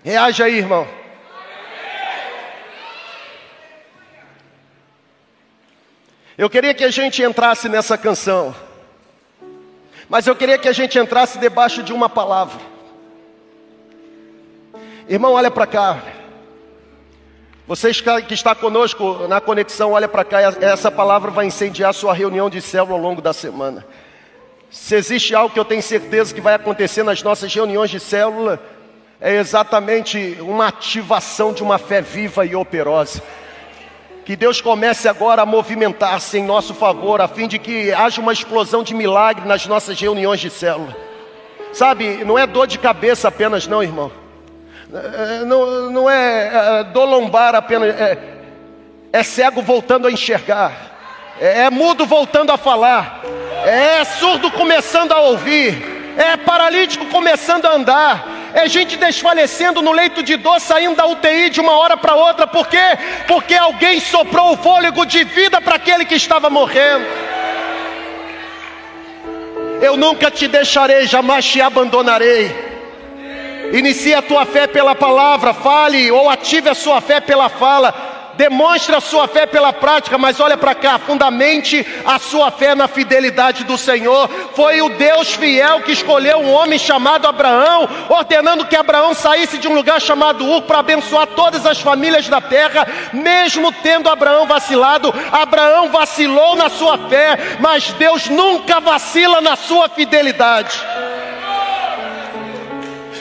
Reaja aí, irmão. Eu queria que a gente entrasse nessa canção, mas eu queria que a gente entrasse debaixo de uma palavra. Irmão, olha para cá. Você que está conosco na conexão, olha para cá. Essa palavra vai incendiar sua reunião de célula ao longo da semana. Se existe algo que eu tenho certeza que vai acontecer nas nossas reuniões de célula, é exatamente uma ativação de uma fé viva e operosa. Que Deus comece agora a movimentar-se em nosso favor, a fim de que haja uma explosão de milagre nas nossas reuniões de célula. Sabe, não é dor de cabeça apenas, não, irmão. É, não, não é, é dor lombar apenas. É, é cego voltando a enxergar. É, é mudo voltando a falar. É surdo começando a ouvir. É paralítico começando a andar é gente desfalecendo no leito de dor, saindo da UTI de uma hora para outra, por quê? Porque alguém soprou o fôlego de vida para aquele que estava morrendo. Eu nunca te deixarei, jamais te abandonarei. Inicie a tua fé pela palavra, fale ou ative a sua fé pela fala demonstre a sua fé pela prática, mas olha para cá, fundamente a sua fé na fidelidade do Senhor. Foi o Deus fiel que escolheu um homem chamado Abraão, ordenando que Abraão saísse de um lugar chamado Ur para abençoar todas as famílias da terra, mesmo tendo Abraão vacilado. Abraão vacilou na sua fé, mas Deus nunca vacila na sua fidelidade.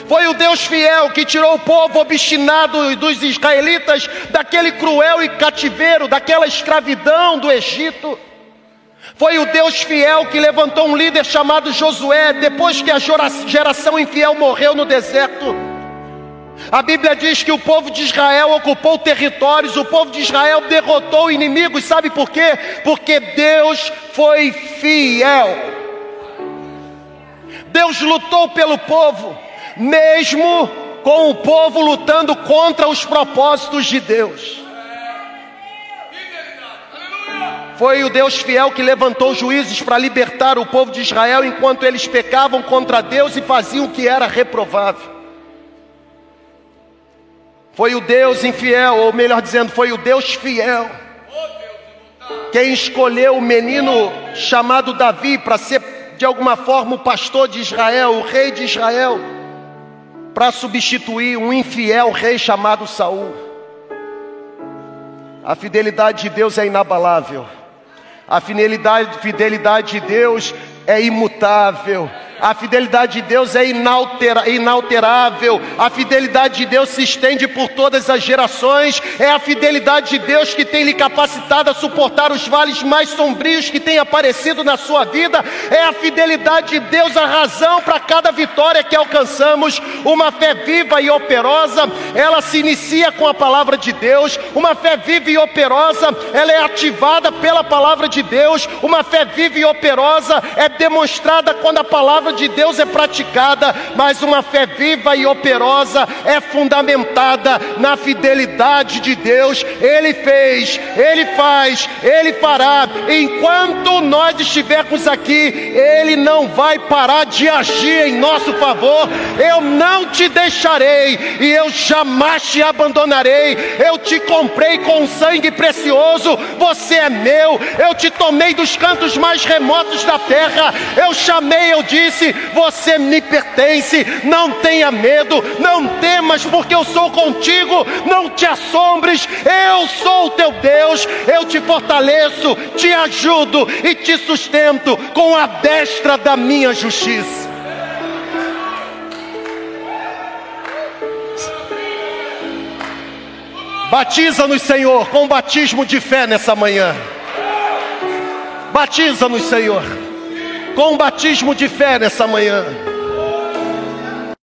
Foi o Deus fiel que tirou o povo obstinado dos israelitas daquele cruel e cativeiro, daquela escravidão do Egito. Foi o Deus fiel que levantou um líder chamado Josué, depois que a geração infiel morreu no deserto. A Bíblia diz que o povo de Israel ocupou territórios, o povo de Israel derrotou inimigos, sabe por quê? Porque Deus foi fiel. Deus lutou pelo povo, mesmo com o povo lutando contra os propósitos de Deus. Foi o Deus fiel que levantou juízes para libertar o povo de Israel enquanto eles pecavam contra Deus e faziam o que era reprovável. Foi o Deus infiel, ou melhor dizendo, foi o Deus fiel, quem escolheu o menino chamado Davi para ser de alguma forma o pastor de Israel, o rei de Israel, para substituir um infiel rei chamado Saul. A fidelidade de Deus é inabalável. A fidelidade, fidelidade de Deus é imutável. A fidelidade de Deus é inaltera, inalterável. A fidelidade de Deus se estende por todas as gerações. É a fidelidade de Deus que tem lhe capacitado a suportar os vales mais sombrios que têm aparecido na sua vida. É a fidelidade de Deus a razão para cada vitória que alcançamos. Uma fé viva e operosa, ela se inicia com a palavra de Deus. Uma fé viva e operosa, ela é ativada pela palavra de Deus. Uma fé viva e operosa é demonstrada quando a palavra palavra de Deus é praticada, mas uma fé viva e operosa é fundamentada na fidelidade de Deus. Ele fez, ele faz, ele fará. Enquanto nós estivermos aqui, ele não vai parar de agir em nosso favor. Eu não te deixarei e eu jamais te abandonarei. Eu te comprei com sangue precioso. Você é meu. Eu te tomei dos cantos mais remotos da terra. Eu chamei, eu disse disse: Você me pertence, não tenha medo, não temas, porque eu sou contigo, não te assombres, eu sou o teu Deus, eu te fortaleço, te ajudo e te sustento com a destra da minha justiça. Batiza-nos, Senhor, com batismo de fé nessa manhã. Batiza-nos, Senhor com um batismo de fé nessa manhã.